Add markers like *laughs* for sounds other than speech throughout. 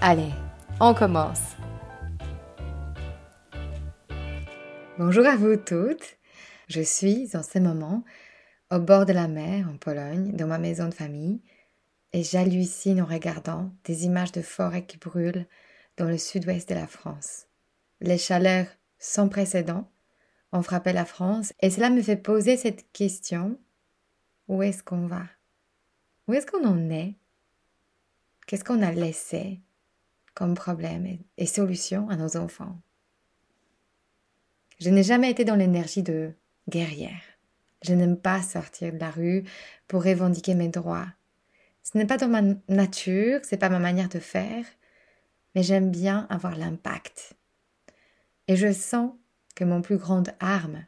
Allez, on commence. Bonjour à vous toutes. Je suis en ce moment au bord de la mer en Pologne, dans ma maison de famille, et j'hallucine en regardant des images de forêts qui brûlent dans le sud-ouest de la France. Les chaleurs sans précédent ont frappé la France et cela me fait poser cette question où est-ce qu'on va? Où est-ce qu'on en est? Qu'est-ce qu'on a laissé? Comme problème et, solution à nos enfants. Je n'ai jamais été dans l'énergie de guerrière. Je n'aime pas sortir de la rue pour revendiquer mes droits. Ce n'est pas dans ma nature, c'est pas ma manière de faire, mais j'aime bien avoir l'impact. Et je sens que mon plus grande arme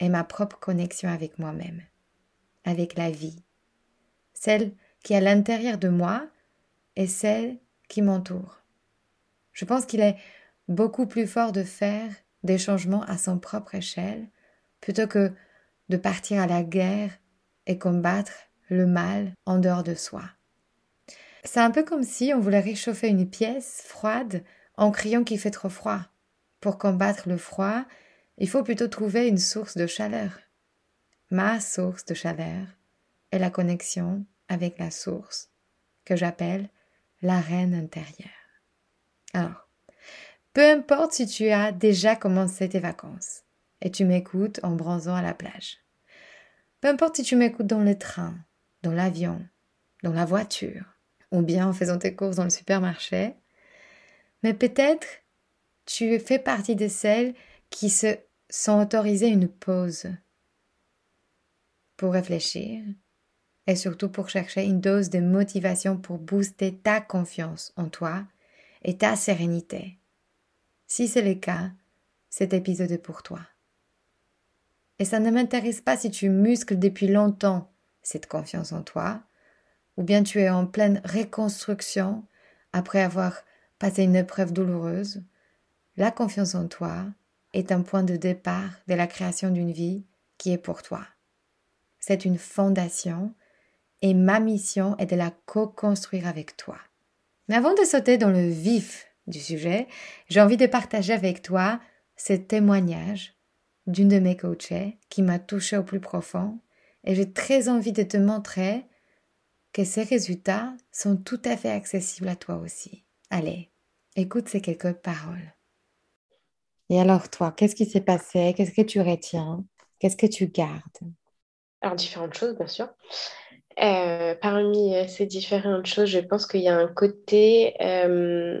est ma propre connexion avec moi-même, avec la vie, celle qui est à l'intérieur de moi et celle qui m'entoure. Je pense qu'il est beaucoup plus fort de faire des changements à son propre échelle plutôt que de partir à la guerre et combattre le mal en dehors de soi. C'est un peu comme si on voulait réchauffer une pièce froide en criant qu'il fait trop froid. Pour combattre le froid, il faut plutôt trouver une source de chaleur. Ma source de chaleur est la connexion avec la source que j'appelle la reine intérieure. Alors, peu importe si tu as déjà commencé tes vacances et tu m'écoutes en bronzant à la plage. Peu importe si tu m'écoutes dans le train, dans l'avion, dans la voiture, ou bien en faisant tes courses dans le supermarché, mais peut-être tu fais partie de celles qui se sont autorisées une pause pour réfléchir et surtout pour chercher une dose de motivation pour booster ta confiance en toi et ta sérénité. Si c'est le cas, cet épisode est pour toi. Et ça ne m'intéresse pas si tu muscles depuis longtemps cette confiance en toi, ou bien tu es en pleine reconstruction après avoir passé une épreuve douloureuse. La confiance en toi est un point de départ de la création d'une vie qui est pour toi. C'est une fondation et ma mission est de la co-construire avec toi. Mais avant de sauter dans le vif du sujet, j'ai envie de partager avec toi ce témoignage d'une de mes coachées qui m'a touché au plus profond et j'ai très envie de te montrer que ces résultats sont tout à fait accessibles à toi aussi. Allez, écoute ces quelques paroles. Et alors toi, qu'est-ce qui s'est passé? Qu'est-ce que tu retiens? Qu'est-ce que tu gardes? Alors différentes choses, bien sûr. Euh, parmi euh, ces différentes choses, je pense qu'il y a un côté, euh,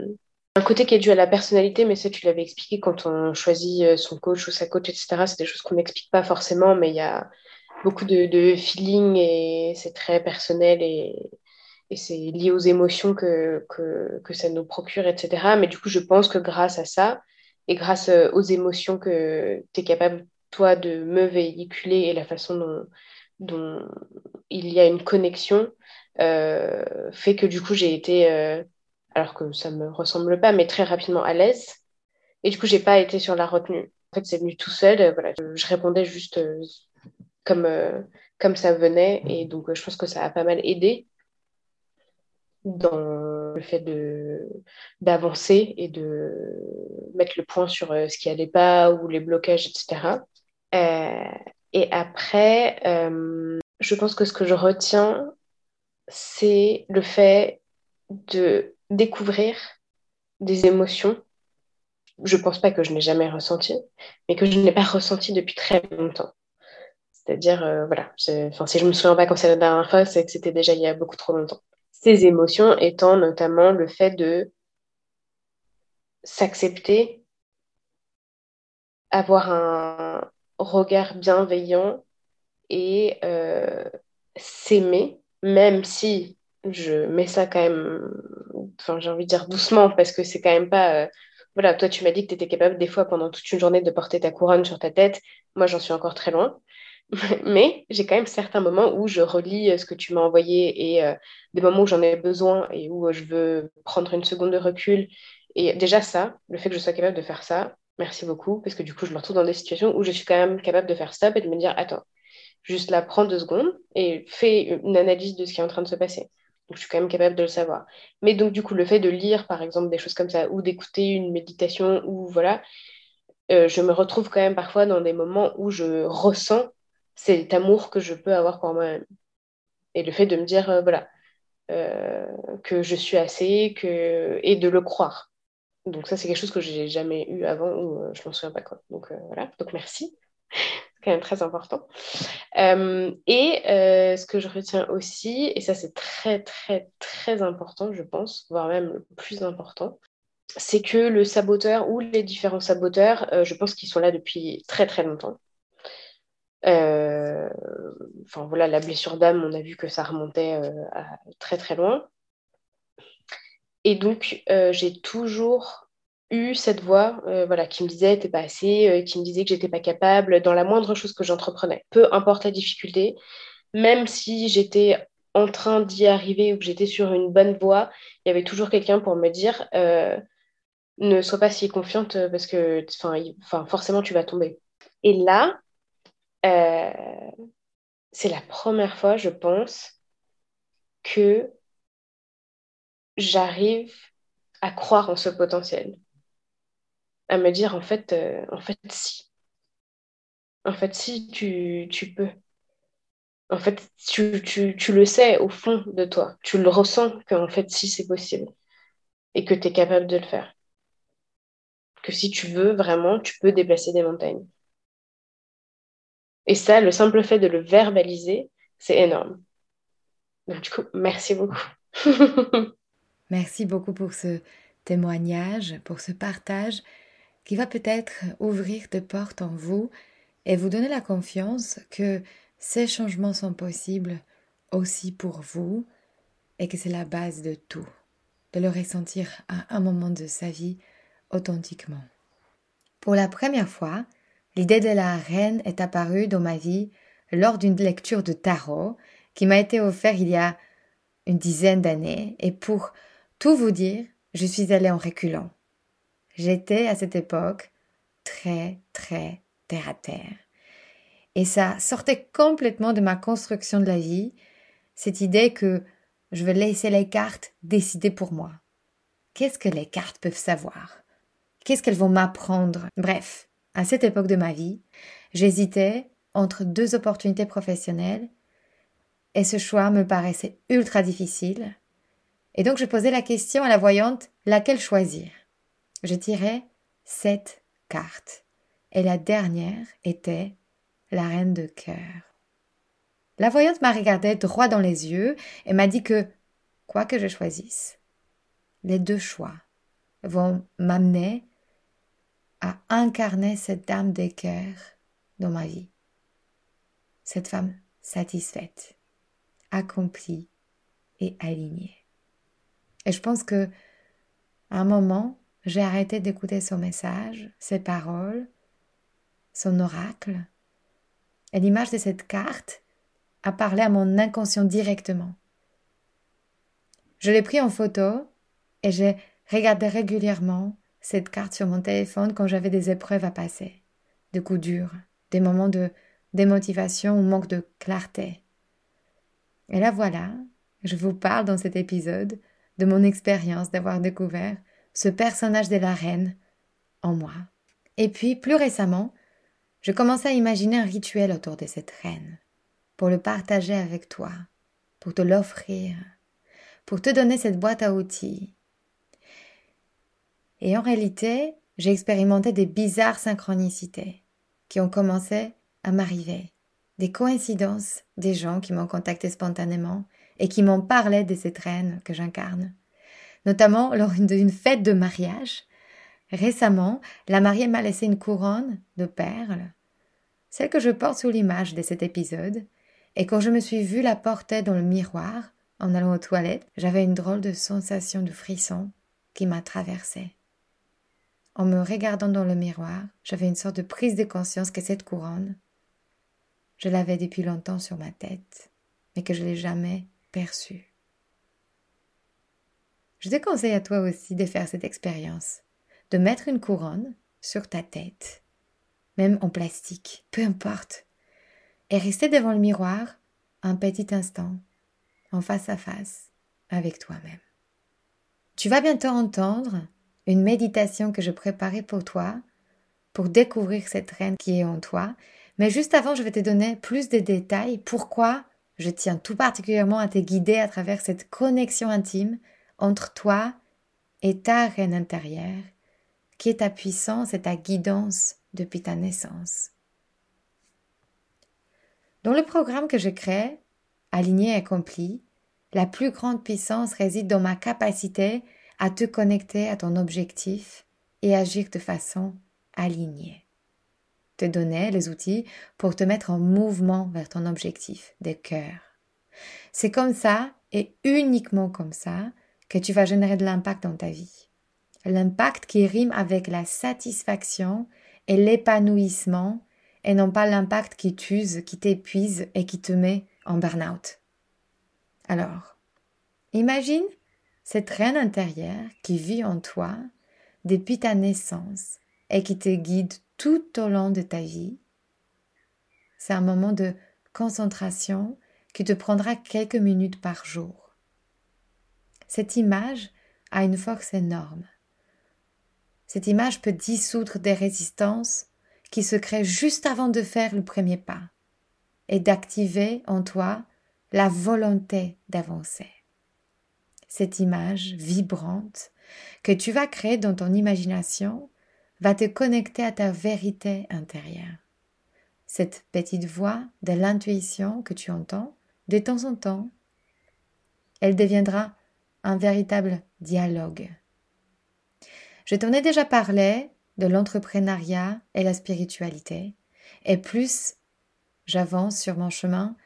un côté qui est dû à la personnalité, mais ça, tu l'avais expliqué quand on choisit son coach ou sa coach, etc. C'est des choses qu'on n'explique pas forcément, mais il y a beaucoup de, feeling et c'est très personnel et, c'est lié aux émotions que, que, ça nous procure, etc. Mais du coup, je pense que grâce à ça et grâce aux émotions que tu es capable, toi, de me véhiculer et la façon dont il y a une connexion euh, fait que du coup j'ai été, euh, alors que ça me ressemble pas, mais très rapidement à l'aise. Et du coup j'ai pas été sur la retenue. En fait c'est venu tout seul. Euh, voilà, je, répondais juste comme comme ça venait et donc je pense que ça a pas mal aidé dans le fait de d'avancer et de mettre le point sur ce qui allait pas ou les blocages, etc. Et après, je pense que ce que je retiens, c'est le fait de découvrir des émotions, je pense pas que je n'ai jamais ressenti, mais que je n'ai pas ressenti depuis très longtemps. C'est-à-dire, euh, voilà, enfin, si je me souviens pas quand c'est la dernière fois, c'est que c'était déjà il y a beaucoup trop longtemps. Ces émotions étant notamment le fait de s'accepter, avoir un regard bienveillant et euh, s'aimer, même si je mets ça quand même, enfin j'ai envie de dire doucement, parce que c'est quand même pas... Euh, voilà, toi tu m'as dit que tu étais capable des fois pendant toute une journée de porter ta couronne sur ta tête, moi j'en suis encore très loin. *laughs* Mais j'ai quand même certains moments où je relis euh, ce que tu m'as envoyé et des moments où j'en ai besoin et où je veux prendre une seconde de recul et déjà ça, le fait que je sois capable de faire ça, merci beaucoup, parce que du coup, je me retrouve dans des situations où je suis quand même capable de faire stop et de me dire, attends, juste là, prends deux secondes et fais une analyse de ce qui est en train de se passer. Donc, je suis quand même capable de le savoir. Mais donc, du coup, le fait de lire, par exemple, des choses comme ça, ou d'écouter une méditation, ou voilà, euh, je me retrouve quand même parfois dans des moments où je ressens cet amour que je peux avoir pour moi-même. Et le fait de me dire, euh, voilà, euh, que je suis assez, que... et de le croire. Donc ça, c'est quelque chose que j'ai jamais eu avant ou euh, je m'en souviens pas quoi. Donc voilà, donc merci. Quand même très important. Euh, et ce que je retiens aussi, et ça c'est très très très important, je pense, voire même le plus important, c'est que le saboteur ou les différents saboteurs, je pense qu'ils sont là depuis très très longtemps. Enfin voilà, la blessure d'âme, on a vu que ça remontait à très très loin. Et donc, euh, j'ai toujours eu cette voix euh, voilà, qui me disait t'es pas assez, euh, qui me disait que j'étais pas capable dans la moindre chose que j'entreprenais. Peu importe la difficulté, même si j'étais en train d'y arriver ou que j'étais sur une bonne voie, il y avait toujours quelqu'un pour me dire ne sois pas si confiante parce que forcément tu vas tomber. Et là, c'est la première fois, je pense, que j'arrive à croire en ce potentiel. À me dire, en fait, euh, en fait, si. En fait, si, tu, tu peux. En fait, tu, tu, tu, le sais au fond de toi. Tu le ressens qu'en fait, si, c'est possible. Et que tu es capable de le faire. Que si tu veux, vraiment, tu peux déplacer des montagnes. Et ça, le simple fait de le verbaliser, c'est énorme. Donc, du coup, merci beaucoup. *laughs* Merci beaucoup pour ce témoignage, pour ce partage qui va peut-être ouvrir des portes en vous et vous donner la confiance que ces changements sont possibles aussi pour vous et que c'est la base de tout, de le ressentir à un moment de sa vie authentiquement. Pour la première fois, l'idée de la reine est apparue dans ma vie lors d'une lecture de tarot qui m'a été offerte il y a une dizaine d'années et pour tout vous dire, je suis allée en reculant. J'étais à cette époque très, très terre à terre. Et ça sortait complètement de ma construction de la vie, cette idée que je vais laisser les cartes décider pour moi. Qu'est-ce que les cartes peuvent savoir? Qu'est-ce qu'elles vont m'apprendre? Bref, à cette époque de ma vie, j'hésitais entre deux opportunités professionnelles et ce choix me paraissait ultra difficile et donc je posais la question à la voyante laquelle choisir? Je tirais sept cartes, et la dernière était la reine de cœur. La voyante m'a regardé droit dans les yeux et m'a dit que, quoi que je choisisse, les deux choix vont m'amener à incarner cette dame des cœurs dans ma vie. Cette femme satisfaite, accomplie et alignée. Et je pense que à un moment, j'ai arrêté d'écouter son message, ses paroles, son oracle. Et l'image de cette carte a parlé à mon inconscient directement. Je l'ai pris en photo et j'ai regardé régulièrement cette carte sur mon téléphone quand j'avais des épreuves à passer, de coups durs, des moments de démotivation ou manque de clarté. Et là voilà, je vous parle dans cet épisode de mon expérience d'avoir découvert ce personnage de la reine en moi. Et puis, plus récemment, je commençais à imaginer un rituel autour de cette reine, pour le partager avec toi, pour te l'offrir, pour te donner cette boîte à outils. Et en réalité, j'ai expérimenté des bizarres synchronicités qui ont commencé à m'arriver. Des coïncidences, des gens qui m'ont contacté spontanément et qui m'ont parlé de cette reine que j'incarne. Notamment lors d'une fête de mariage. Récemment, la mariée m'a laissé une couronne de perles, celle que je porte sous l'image de cet épisode, et quand je me suis vue la porter dans le miroir, en allant aux toilettes, j'avais une drôle de sensation de frisson qui m'a traversée. En me regardant dans le miroir, j'avais une sorte de prise de conscience que cette couronne, je l'avais depuis longtemps sur ma tête, mais que je l'ai jamais perçue. Je te conseille à toi aussi de faire cette expérience, de mettre une couronne sur ta tête, même en plastique, peu importe, et rester devant le miroir un petit instant, en face à face avec toi-même. Tu vas bientôt entendre une méditation que je préparais pour toi, pour découvrir cette reine qui est en toi. Mais juste avant, je vais te donner plus de détails pourquoi je tiens tout particulièrement à te guider à travers cette connexion intime entre toi et ta reine intérieure, qui est ta puissance et ta guidance depuis ta naissance. Dans le programme que je crée, Aligné et accompli, la plus grande puissance réside dans ma capacité à te connecter à ton objectif et agir de façon alignée. Te donner les outils pour te mettre en mouvement vers ton objectif de cœur. C'est comme ça et uniquement comme ça que tu vas générer de l'impact dans ta vie. L'impact qui rime avec la satisfaction et l'épanouissement et non pas l'impact qui t'use, qui t'épuise et qui te met en burn-out. Alors, imagine cette reine intérieure qui vit en toi depuis ta naissance et qui te guide tout au long de ta vie. C'est un moment de concentration qui te prendra quelques minutes par jour. Cette image a une force énorme. Cette image peut dissoudre des résistances qui se créent juste avant de faire le premier pas et d'activer en toi la volonté d'avancer. Cette image vibrante que tu vas créer dans ton imagination va te connecter à ta vérité intérieure. Cette petite voix de l'intuition que tu entends de temps en temps, elle deviendra un véritable dialogue. Je t'en ai déjà parlé de l'entrepreneuriat et la spiritualité, et plus j'avance sur mon chemin,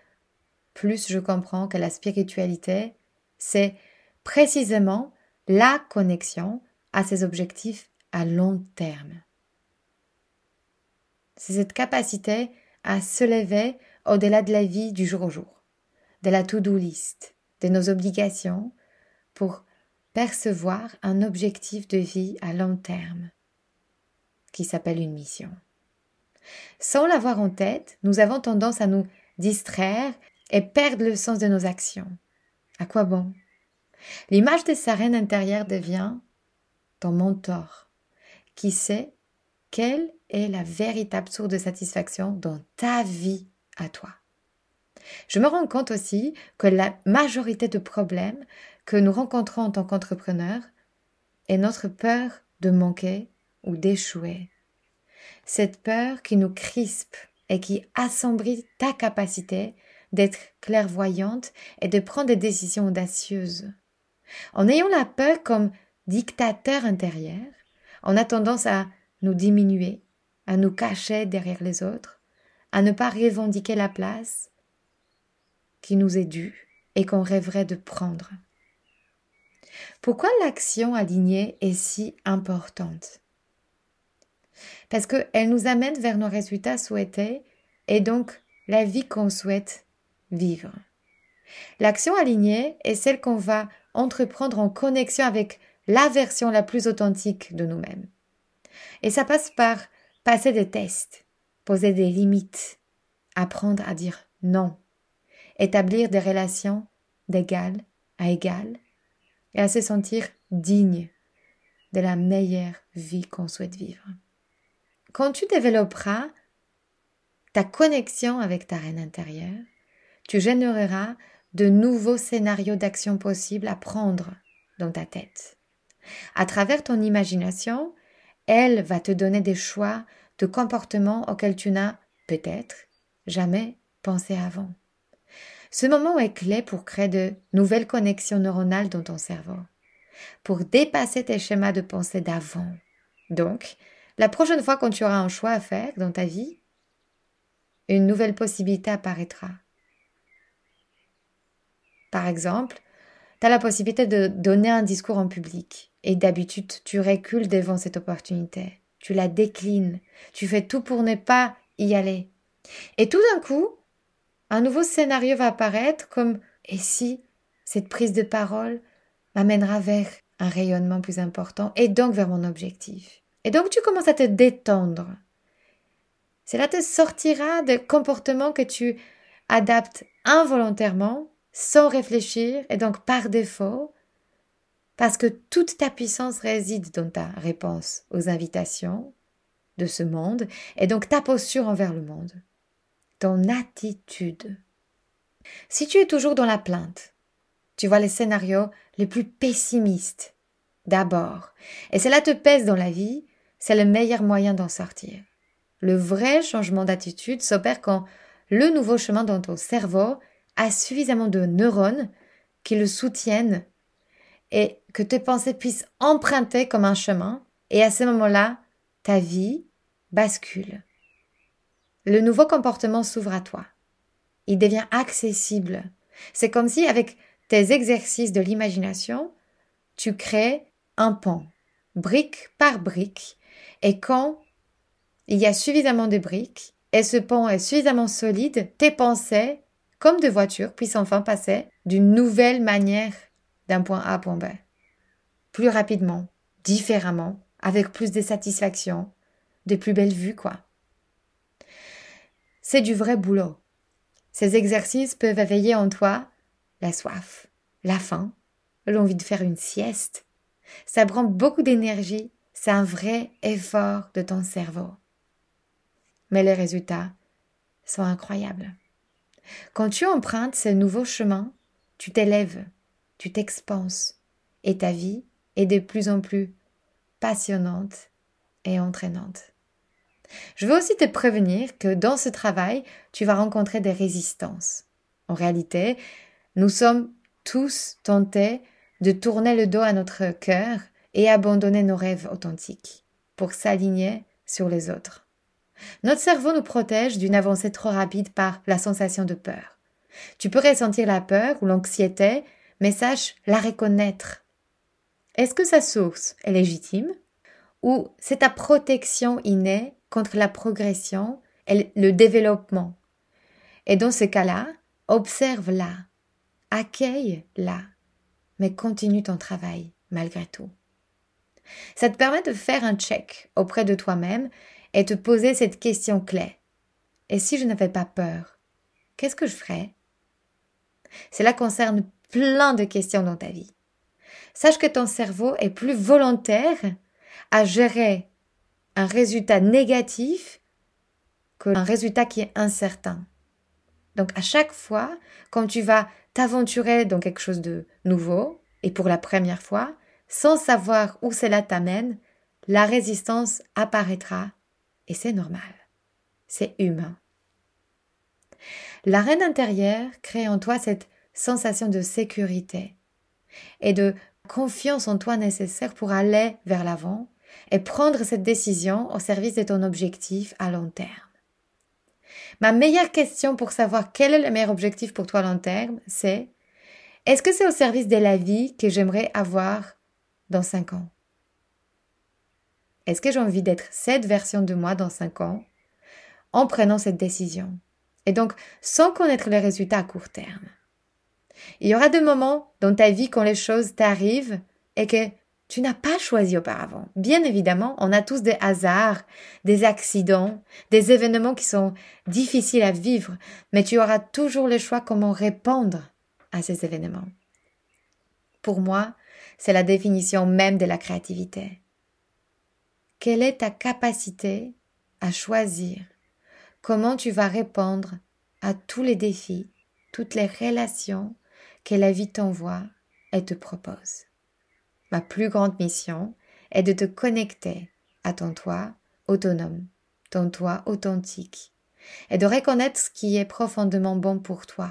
plus je comprends que la spiritualité, c'est précisément la connexion à ses objectifs à long terme. C'est cette capacité à se lever au-delà de la vie du jour au jour, de la to-do list, de nos obligations, pour percevoir un objectif de vie à long terme, qui s'appelle une mission. Sans l'avoir en tête, nous avons tendance à nous distraire et perdre le sens de nos actions. À quoi bon? L'image de sa reine intérieure devient ton mentor, qui sait quelle est la véritable source de satisfaction dans ta vie à toi. Je me rends compte aussi que la majorité de problèmes que nous rencontrons en tant qu'entrepreneurs est notre peur de manquer ou d'échouer. Cette peur qui nous crispe et qui assombrit ta capacité d'être clairvoyante et de prendre des décisions audacieuses. En ayant la peur comme dictateur intérieur, on a tendance à nous diminuer, à nous cacher derrière les autres, à ne pas revendiquer la place qui nous est due et qu'on rêverait de prendre. Pourquoi l'action alignée est si importante? Parce qu'elle nous amène vers nos résultats souhaités et donc la vie qu'on souhaite vivre. L'action alignée est celle qu'on va entreprendre en connexion avec la version la plus authentique de nous-mêmes. Et ça passe par passer des tests, poser des limites, apprendre à dire non, établir des relations d'égal à égal et à se sentir digne de la meilleure vie qu'on souhaite vivre. Quand tu développeras ta connexion avec ta reine intérieure, tu généreras de nouveaux scénarios d'action possibles à prendre dans ta tête. À travers ton imagination, elle va te donner des choix de comportements auxquels tu n'as peut-être jamais pensé avant. Ce moment est clé pour créer de nouvelles connexions neuronales dans ton cerveau, pour dépasser tes schémas de pensée d'avant. Donc, la prochaine fois quand tu auras un choix à faire dans ta vie, une nouvelle possibilité apparaîtra. Par exemple, tu as la possibilité de donner un discours en public et d'habitude tu recules devant cette opportunité, tu la déclines, tu fais tout pour ne pas y aller. Et tout d'un coup, un nouveau scénario va apparaître comme et si cette prise de parole m'amènera vers un rayonnement plus important et donc vers mon objectif. Et donc tu commences à te détendre. Cela te sortira de comportements que tu adaptes involontairement, sans réfléchir et donc par défaut, parce que toute ta puissance réside dans ta réponse aux invitations de ce monde et donc ta posture envers le monde ton attitude. Si tu es toujours dans la plainte, tu vois les scénarios les plus pessimistes d'abord, et cela te pèse dans la vie, c'est le meilleur moyen d'en sortir. Le vrai changement d'attitude s'opère quand le nouveau chemin dans ton cerveau a suffisamment de neurones qui le soutiennent et que tes pensées puissent emprunter comme un chemin, et à ce moment-là, ta vie bascule. Le nouveau comportement s'ouvre à toi. Il devient accessible. C'est comme si avec tes exercices de l'imagination, tu crées un pont, brique par brique, et quand il y a suffisamment de briques, et ce pont est suffisamment solide, tes pensées, comme de voitures, puissent enfin passer d'une nouvelle manière d'un point A à point B. Plus rapidement, différemment, avec plus de satisfaction, de plus belles vues, quoi. C'est du vrai boulot. Ces exercices peuvent éveiller en toi la soif, la faim, l'envie de faire une sieste. Ça prend beaucoup d'énergie, c'est un vrai effort de ton cerveau. Mais les résultats sont incroyables. Quand tu empruntes ce nouveau chemin, tu t'élèves, tu t'expanses, et ta vie est de plus en plus passionnante et entraînante. Je veux aussi te prévenir que dans ce travail, tu vas rencontrer des résistances. En réalité, nous sommes tous tentés de tourner le dos à notre cœur et abandonner nos rêves authentiques pour s'aligner sur les autres. Notre cerveau nous protège d'une avancée trop rapide par la sensation de peur. Tu peux ressentir la peur ou l'anxiété, mais sache la reconnaître. Est-ce que sa source est légitime ou c'est ta protection innée contre la progression et le développement. Et dans ce cas-là, observe-la, accueille-la, mais continue ton travail malgré tout. Ça te permet de faire un check auprès de toi-même et te poser cette question clé. Et si je n'avais pas peur, qu'est-ce que je ferais? Cela concerne plein de questions dans ta vie. Sache que ton cerveau est plus volontaire à gérer un résultat négatif qu'un résultat qui est incertain. Donc à chaque fois, quand tu vas t'aventurer dans quelque chose de nouveau, et pour la première fois, sans savoir où cela t'amène, la résistance apparaîtra, et c'est normal. C'est humain. La reine intérieure crée en toi cette sensation de sécurité et de confiance en toi nécessaire pour aller vers l'avant et prendre cette décision au service de ton objectif à long terme. Ma meilleure question pour savoir quel est le meilleur objectif pour toi à long terme, c'est est-ce que c'est au service de la vie que j'aimerais avoir dans cinq ans? Est-ce que j'ai envie d'être cette version de moi dans cinq ans en prenant cette décision? Et donc, sans connaître les résultats à court terme. Il y aura des moments dans ta vie quand les choses t'arrivent et que tu n'as pas choisi auparavant. Bien évidemment, on a tous des hasards, des accidents, des événements qui sont difficiles à vivre, mais tu auras toujours le choix comment répondre à ces événements. Pour moi, c'est la définition même de la créativité. Quelle est ta capacité à choisir? Comment tu vas répondre à tous les défis, toutes les relations que la vie t'envoie et te propose? Ma plus grande mission est de te connecter à ton toi autonome, ton toi authentique, et de reconnaître ce qui est profondément bon pour toi,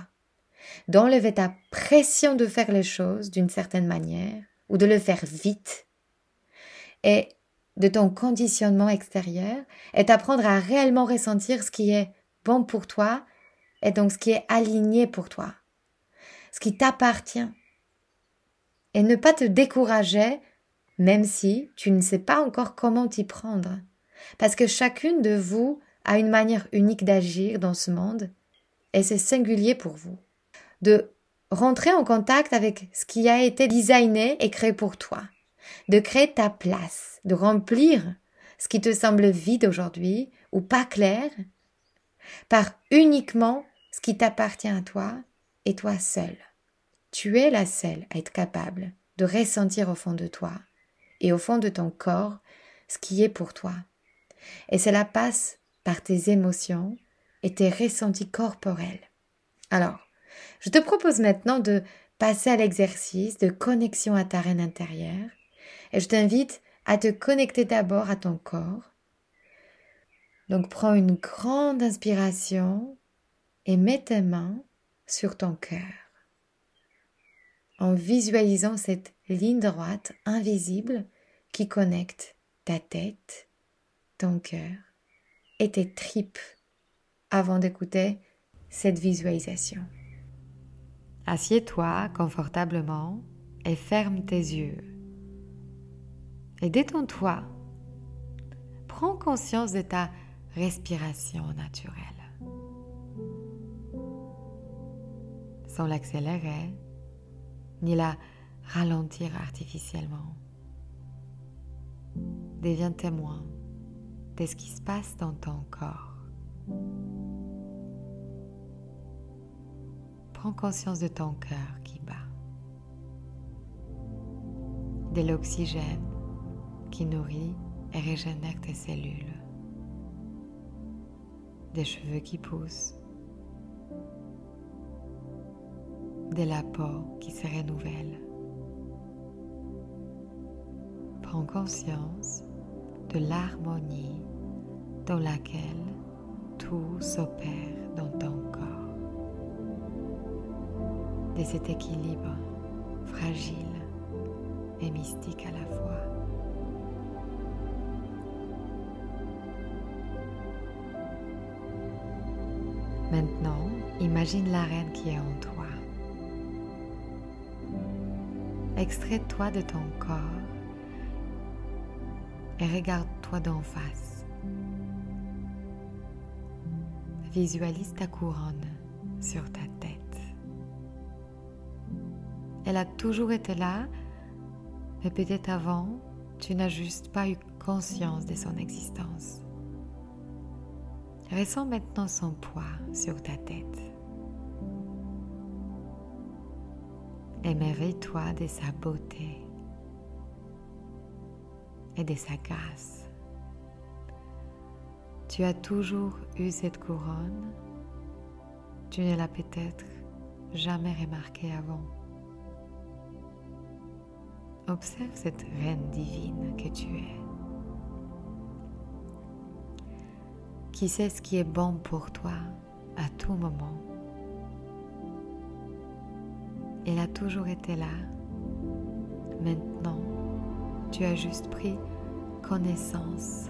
d'enlever ta pression de faire les choses d'une certaine manière ou de le faire vite, et de ton conditionnement extérieur, et d'apprendre à réellement ressentir ce qui est bon pour toi, et donc ce qui est aligné pour toi, ce qui t'appartient, et ne pas te décourager même si tu ne sais pas encore comment t'y prendre. Parce que chacune de vous a une manière unique d'agir dans ce monde, et c'est singulier pour vous. De rentrer en contact avec ce qui a été designé et créé pour toi, de créer ta place, de remplir ce qui te semble vide aujourd'hui ou pas clair, par uniquement ce qui t'appartient à toi et toi seul. Tu es la seule à être capable de ressentir au fond de toi et au fond de ton corps ce qui est pour toi. Et cela passe par tes émotions et tes ressentis corporels. Alors, je te propose maintenant de passer à l'exercice de connexion à ta reine intérieure et je t'invite à te connecter d'abord à ton corps. Donc prends une grande inspiration et mets tes mains sur ton cœur en visualisant cette ligne droite invisible qui connecte ta tête, ton cœur et tes tripes avant d'écouter cette visualisation. Assieds-toi confortablement et ferme tes yeux. Et détends-toi. Prends conscience de ta respiration naturelle. Sans l'accélérer, ni la ralentir artificiellement. Deviens témoin de ce qui se passe dans ton corps. Prends conscience de ton cœur qui bat, de l'oxygène qui nourrit et régénère tes cellules, des cheveux qui poussent, de la peau qui se renouvelle. Prends conscience de l'harmonie dans laquelle tout s'opère dans ton corps, de cet équilibre fragile et mystique à la fois. Maintenant, imagine la reine qui est en toi. Extrais-toi de ton corps et regarde-toi d'en face. Visualise ta couronne sur ta tête. Elle a toujours été là, mais peut-être avant, tu n'as juste pas eu conscience de son existence. Ressens maintenant son poids sur ta tête. Émerveille-toi de sa beauté et de sa grâce. Tu as toujours eu cette couronne, tu ne l'as peut-être jamais remarquée avant. Observe cette reine divine que tu es, qui sait ce qui est bon pour toi à tout moment elle a toujours été là. Maintenant, tu as juste pris connaissance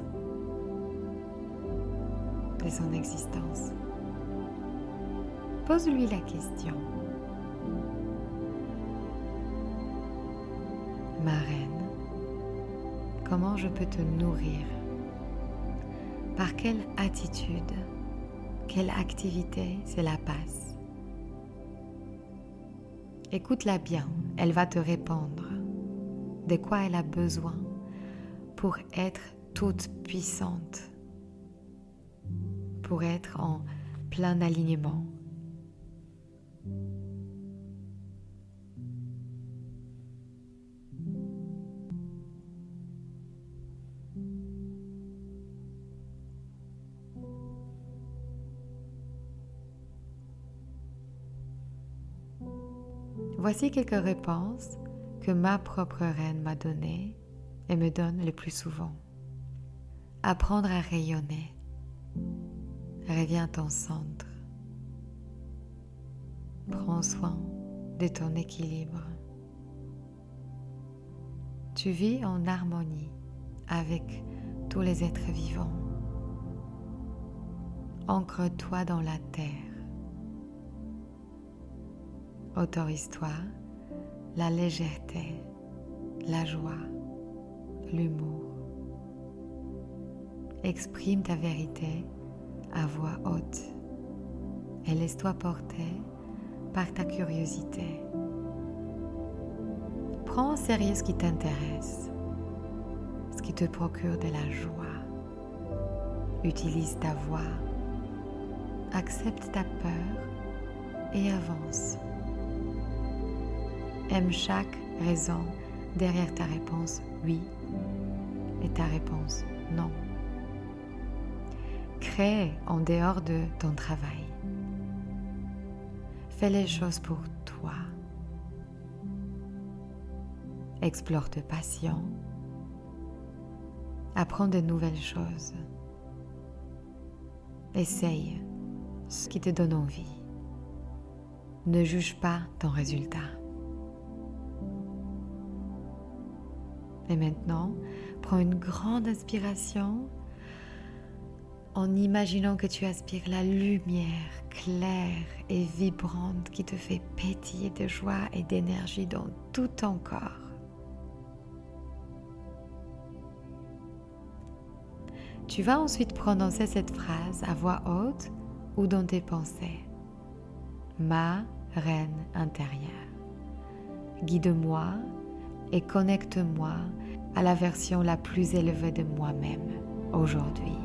de son existence. Pose-lui la question. Ma reine, comment je peux te nourrir? Par quelle attitude, quelle activité? Cela passe Écoute-la bien, elle va te répondre de quoi elle a besoin pour être toute puissante, pour être en plein alignement? Voici quelques réponses que ma propre reine m'a donné et me donne le plus souvent. Apprendre à rayonner. Reviens ton centre. Prends soin de ton équilibre. Tu vis en harmonie avec tous les êtres vivants. Ancre-toi dans la terre. Autorise-toi la légèreté, la joie, l'humour. Exprime ta vérité à voix haute et laisse-toi porter par ta curiosité. Prends en sérieux ce qui t'intéresse, ce qui te procure de la joie. Utilise ta voix, accepte ta peur et avance. Aime chaque raison derrière ta réponse oui et ta réponse non. Crée en dehors de ton travail. Fais les choses pour toi. Explore tes passions. Apprends de nouvelles choses. Essaye ce qui te donne envie. Ne juge pas ton résultat. Et maintenant, prends une grande inspiration en imaginant que tu aspires la lumière claire et vibrante qui te fait pétiller de joie et d'énergie dans tout ton corps. Tu vas ensuite prononcer cette phrase à voix haute ou dans tes pensées. Ma reine intérieure. Guide-moi et connecte-moi à la version la plus élevée de moi-même aujourd'hui.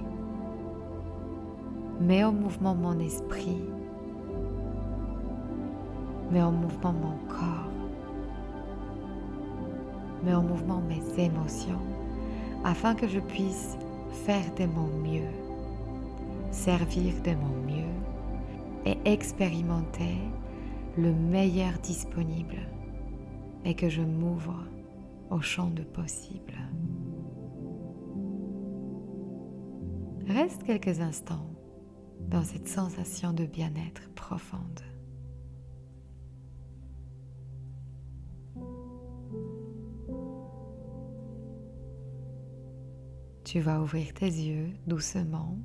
Mets en mouvement mon esprit, mets en mouvement mon corps, mets en mouvement mes émotions afin que je puisse faire de mon mieux, servir de mon mieux et expérimenter le meilleur disponible et que je m'ouvre au champ de possible. Reste quelques instants dans cette sensation de bien-être profonde. Tu vas ouvrir tes yeux doucement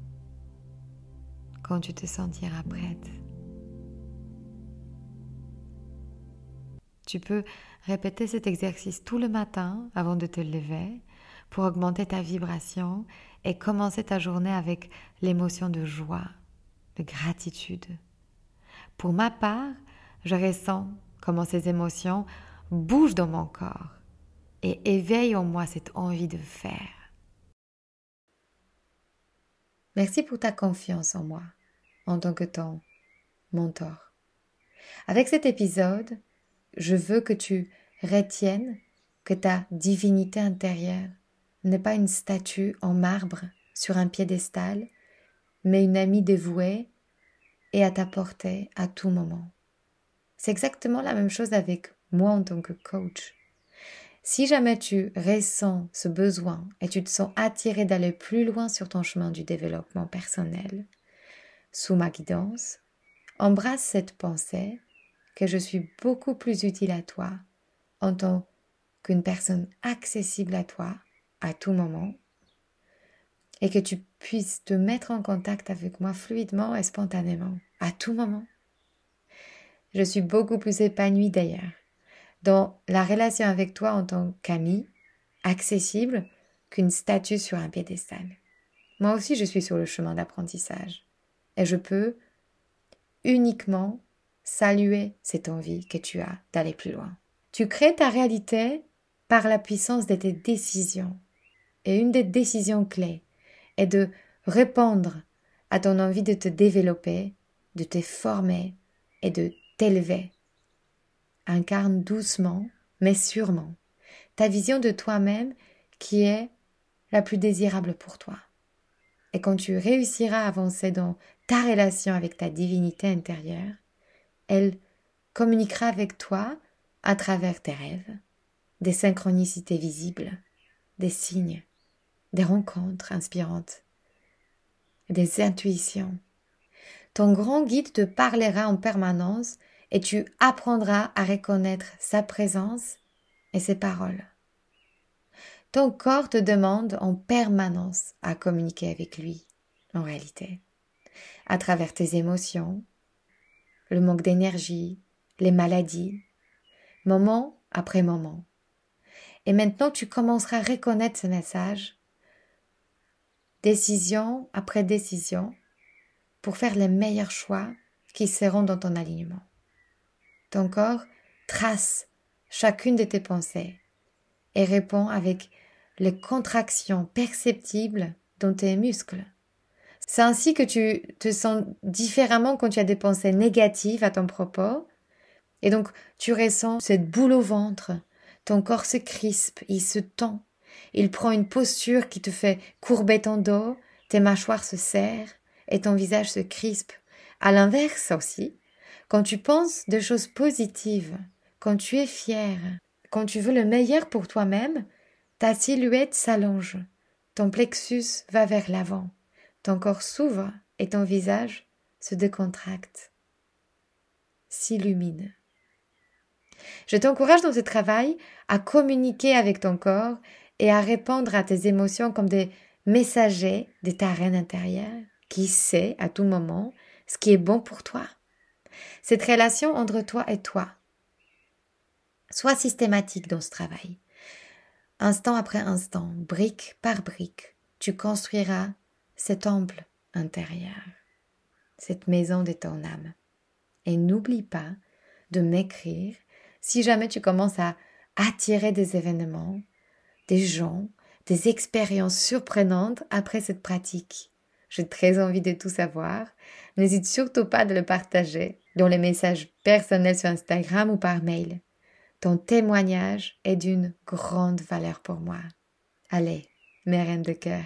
quand tu te sentiras prête. Tu peux répéter cet exercice tout le matin avant de te lever pour augmenter ta vibration et commencer ta journée avec l'émotion de joie, de gratitude. Pour ma part, je ressens comment ces émotions bougent dans mon corps et éveillent en moi cette envie de faire. Merci pour ta confiance en moi en tant que ton mentor. Avec cet épisode, je veux que tu retiennes que ta divinité intérieure n'est pas une statue en marbre sur un piédestal, mais une amie dévouée et à ta portée à tout moment. C'est exactement la même chose avec moi en tant que coach. Si jamais tu ressens ce besoin et tu te sens attiré d'aller plus loin sur ton chemin du développement personnel, sous ma guidance, embrasse cette pensée que je suis beaucoup plus utile à toi en tant qu'une personne accessible à toi à tout moment et que tu puisses te mettre en contact avec moi fluidement et spontanément à tout moment. Je suis beaucoup plus épanouie d'ailleurs dans la relation avec toi en tant qu'ami, accessible qu'une statue sur un piédestal. Moi aussi, je suis sur le chemin d'apprentissage et je peux uniquement saluer cette envie que tu as d'aller plus loin. Tu crées ta réalité par la puissance de tes décisions. Et une des décisions clés est de répondre à ton envie de te développer, de te former et de t'élever. Incarne doucement, mais sûrement, ta vision de toi-même qui est la plus désirable pour toi. Et quand tu réussiras à avancer dans ta relation avec ta divinité intérieure, elle communiquera avec toi à travers tes rêves, des synchronicités visibles, des signes, des rencontres inspirantes, des intuitions. Ton grand guide te parlera en permanence et tu apprendras à reconnaître sa présence et ses paroles. Ton corps te demande en permanence à communiquer avec lui, en réalité, à travers tes émotions, le manque d'énergie, les maladies, moment après moment. Et maintenant, tu commenceras à reconnaître ce message, décision après décision, pour faire les meilleurs choix qui seront dans ton alignement. Ton corps trace chacune de tes pensées et répond avec les contractions perceptibles dans tes muscles. C'est ainsi que tu te sens différemment quand tu as des pensées négatives à ton propos. Et donc, tu ressens cette boule au ventre. Ton corps se crispe, il se tend. Il prend une posture qui te fait courber ton dos, tes mâchoires se serrent et ton visage se crispe. À l'inverse aussi, quand tu penses de choses positives, quand tu es fier, quand tu veux le meilleur pour toi-même, ta silhouette s'allonge, ton plexus va vers l'avant, corps s'ouvre et ton visage se décontracte, s'illumine. Je t'encourage dans ce travail à communiquer avec ton corps et à répondre à tes émotions comme des messagers de ta reine intérieure qui sait à tout moment ce qui est bon pour toi cette relation entre toi et toi. Sois systématique dans ce travail. Instant après instant, brique par brique, tu construiras cet temple intérieur, cette maison de ton âme. Et n'oublie pas de m'écrire si jamais tu commences à attirer des événements, des gens, des expériences surprenantes après cette pratique. J'ai très envie de tout savoir. N'hésite surtout pas de le partager dans les messages personnels sur Instagram ou par mail. Ton témoignage est d'une grande valeur pour moi. Allez, mes reines de cœur,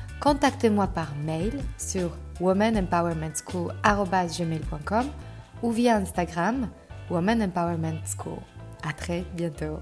contactez-moi par mail sur womanempowermentschool.com ou via Instagram Woman Empowerment School. À très bientôt.